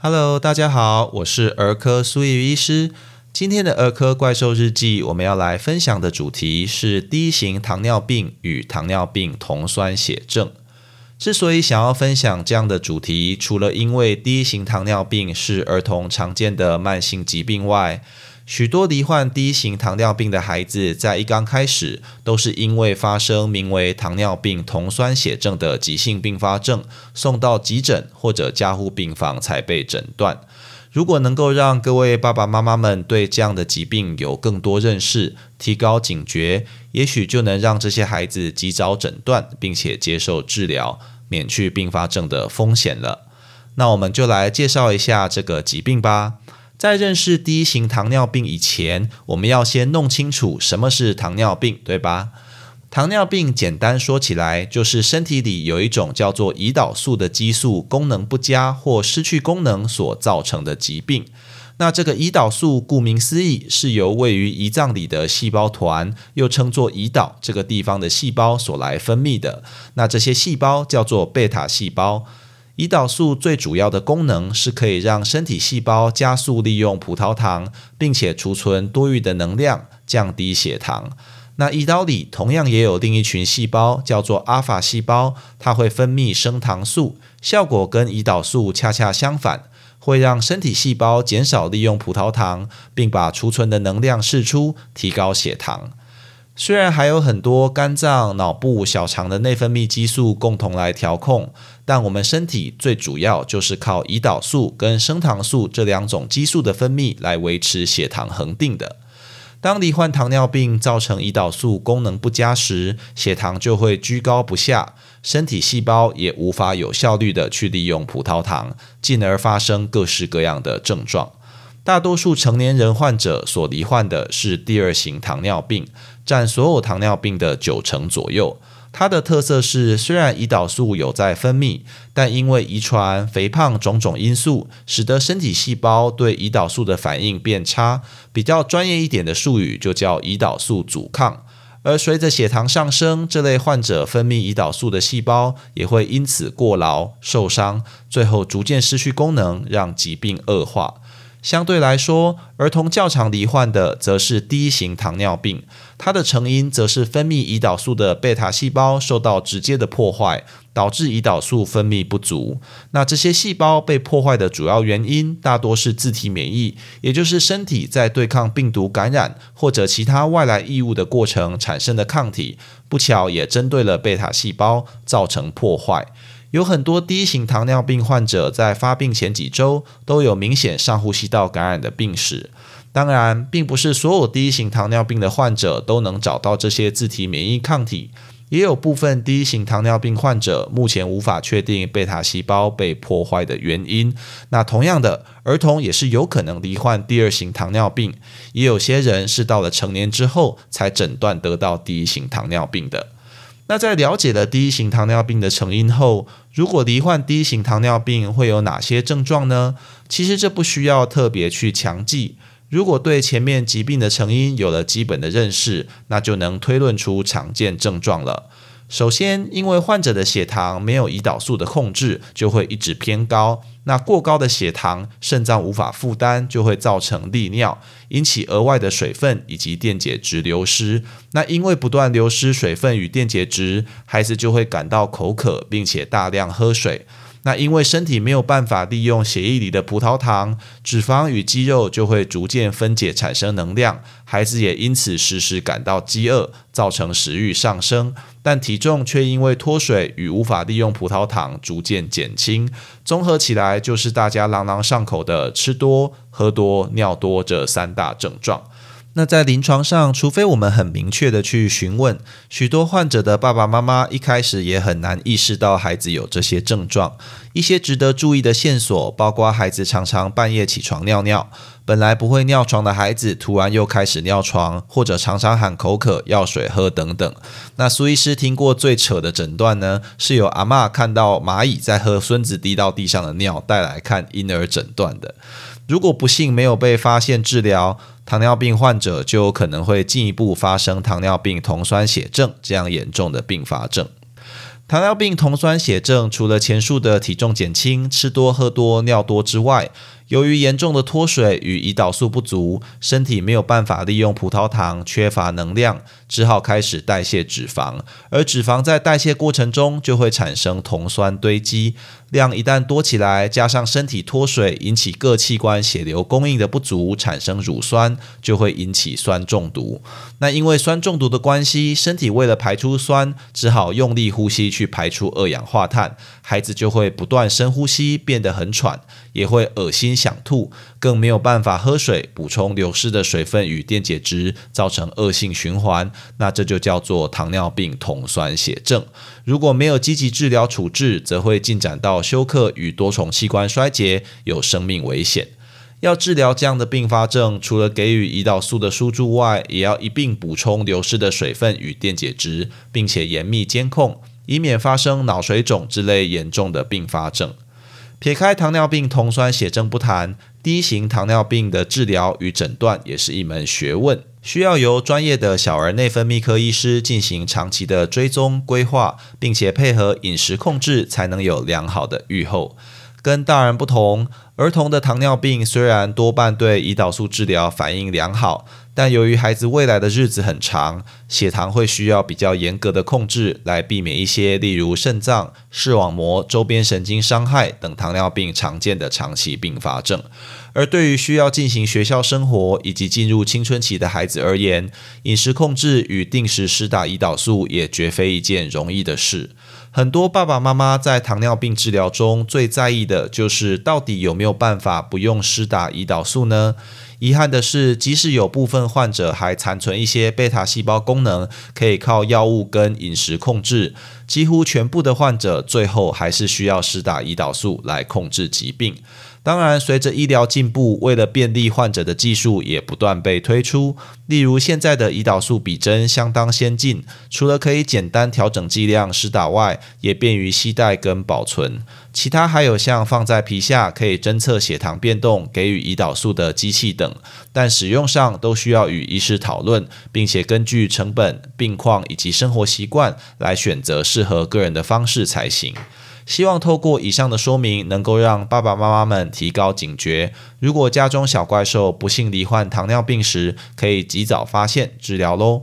Hello，大家好，我是儿科苏叶医师。今天的儿科怪兽日记，我们要来分享的主题是第一型糖尿病与糖尿病酮酸血症。之所以想要分享这样的主题，除了因为第一型糖尿病是儿童常见的慢性疾病外，许多罹患第一型糖尿病的孩子，在一刚开始都是因为发生名为糖尿病酮酸血症的急性并发症，送到急诊或者加护病房才被诊断。如果能够让各位爸爸妈妈们对这样的疾病有更多认识，提高警觉，也许就能让这些孩子及早诊断，并且接受治疗，免去并发症的风险了。那我们就来介绍一下这个疾病吧。在认识第一型糖尿病以前，我们要先弄清楚什么是糖尿病，对吧？糖尿病简单说起来，就是身体里有一种叫做胰岛素的激素功能不佳或失去功能所造成的疾病。那这个胰岛素，顾名思义，是由位于胰脏里的细胞团，又称作胰岛这个地方的细胞所来分泌的。那这些细胞叫做贝塔细胞。胰岛素最主要的功能是可以让身体细胞加速利用葡萄糖，并且储存多余的能量，降低血糖。那胰岛里同样也有另一群细胞，叫做阿法细胞，它会分泌升糖素，效果跟胰岛素恰恰相反，会让身体细胞减少利用葡萄糖，并把储存的能量释出，提高血糖。虽然还有很多肝脏、脑部、小肠的内分泌激素共同来调控，但我们身体最主要就是靠胰岛素跟升糖素这两种激素的分泌来维持血糖恒定的。当罹患糖尿病造成胰岛素功能不佳时，血糖就会居高不下，身体细胞也无法有效率的去利用葡萄糖，进而发生各式各样的症状。大多数成年人患者所罹患的是第二型糖尿病，占所有糖尿病的九成左右。它的特色是，虽然胰岛素有在分泌，但因为遗传、肥胖种种因素，使得身体细胞对胰岛素的反应变差。比较专业一点的术语就叫胰岛素阻抗。而随着血糖上升，这类患者分泌胰岛素的细胞也会因此过劳、受伤，最后逐渐失去功能，让疾病恶化。相对来说，儿童较常罹患的则是第一型糖尿病，它的成因则是分泌胰岛素的贝塔细胞受到直接的破坏，导致胰岛素分泌不足。那这些细胞被破坏的主要原因，大多是自体免疫，也就是身体在对抗病毒感染或者其他外来异物的过程产生的抗体，不巧也针对了贝塔细胞，造成破坏。有很多第一型糖尿病患者在发病前几周都有明显上呼吸道感染的病史。当然，并不是所有第一型糖尿病的患者都能找到这些自体免疫抗体，也有部分第一型糖尿病患者目前无法确定贝塔细胞被破坏的原因。那同样的，儿童也是有可能罹患第二型糖尿病，也有些人是到了成年之后才诊断得到第一型糖尿病的。那在了解了第一型糖尿病的成因后，如果罹患第一型糖尿病会有哪些症状呢？其实这不需要特别去强记。如果对前面疾病的成因有了基本的认识，那就能推论出常见症状了。首先，因为患者的血糖没有胰岛素的控制，就会一直偏高。那过高的血糖，肾脏无法负担，就会造成利尿，引起额外的水分以及电解质流失。那因为不断流失水分与电解质，孩子就会感到口渴，并且大量喝水。那因为身体没有办法利用血液里的葡萄糖，脂肪与肌肉就会逐渐分解产生能量，孩子也因此时时感到饥饿，造成食欲上升，但体重却因为脱水与无法利用葡萄糖逐渐减轻。综合起来，就是大家朗朗上口的吃多、喝多、尿多这三大症状。那在临床上，除非我们很明确的去询问，许多患者的爸爸妈妈一开始也很难意识到孩子有这些症状。一些值得注意的线索，包括孩子常常半夜起床尿尿，本来不会尿床的孩子突然又开始尿床，或者常常喊口渴要水喝等等。那苏医师听过最扯的诊断呢，是有阿妈看到蚂蚁在喝孙子滴到地上的尿，带来看婴儿诊断的。如果不幸没有被发现治疗，糖尿病患者就有可能会进一步发生糖尿病酮酸血症这样严重的并发症。糖尿病酮酸血症除了前述的体重减轻、吃多喝多、尿多之外，由于严重的脱水与胰岛素不足，身体没有办法利用葡萄糖，缺乏能量，只好开始代谢脂肪。而脂肪在代谢过程中就会产生酮酸堆积，量一旦多起来，加上身体脱水，引起各器官血流供应的不足，产生乳酸，就会引起酸中毒。那因为酸中毒的关系，身体为了排出酸，只好用力呼吸去排出二氧化碳，孩子就会不断深呼吸，变得很喘，也会恶心。想吐，更没有办法喝水，补充流失的水分与电解质，造成恶性循环。那这就叫做糖尿病酮酸血症。如果没有积极治疗处置，则会进展到休克与多重器官衰竭，有生命危险。要治疗这样的并发症，除了给予胰岛素的输注外，也要一并补充流失的水分与电解质，并且严密监控，以免发生脑水肿之类严重的并发症。撇开糖尿病酮酸血症不谈，低型糖尿病的治疗与诊断也是一门学问，需要由专业的小儿内分泌科医师进行长期的追踪规划，并且配合饮食控制，才能有良好的预后。跟大人不同，儿童的糖尿病虽然多半对胰岛素治疗反应良好。但由于孩子未来的日子很长，血糖会需要比较严格的控制，来避免一些例如肾脏、视网膜周边神经伤害等糖尿病常见的长期并发症。而对于需要进行学校生活以及进入青春期的孩子而言，饮食控制与定时施打胰岛素也绝非一件容易的事。很多爸爸妈妈在糖尿病治疗中最在意的就是到底有没有办法不用施打胰岛素呢？遗憾的是，即使有部分患者还残存一些贝塔细胞功能，可以靠药物跟饮食控制，几乎全部的患者最后还是需要施打胰岛素来控制疾病。当然，随着医疗进步，为了便利患者的技术也不断被推出。例如，现在的胰岛素比针相当先进，除了可以简单调整剂量施打外，也便于携带跟保存。其他还有像放在皮下可以侦测血糖变动、给予胰岛素的机器等，但使用上都需要与医师讨论，并且根据成本、病况以及生活习惯来选择适合个人的方式才行。希望透过以上的说明，能够让爸爸妈妈们提高警觉。如果家中小怪兽不幸罹患糖尿病时，可以及早发现治疗喽。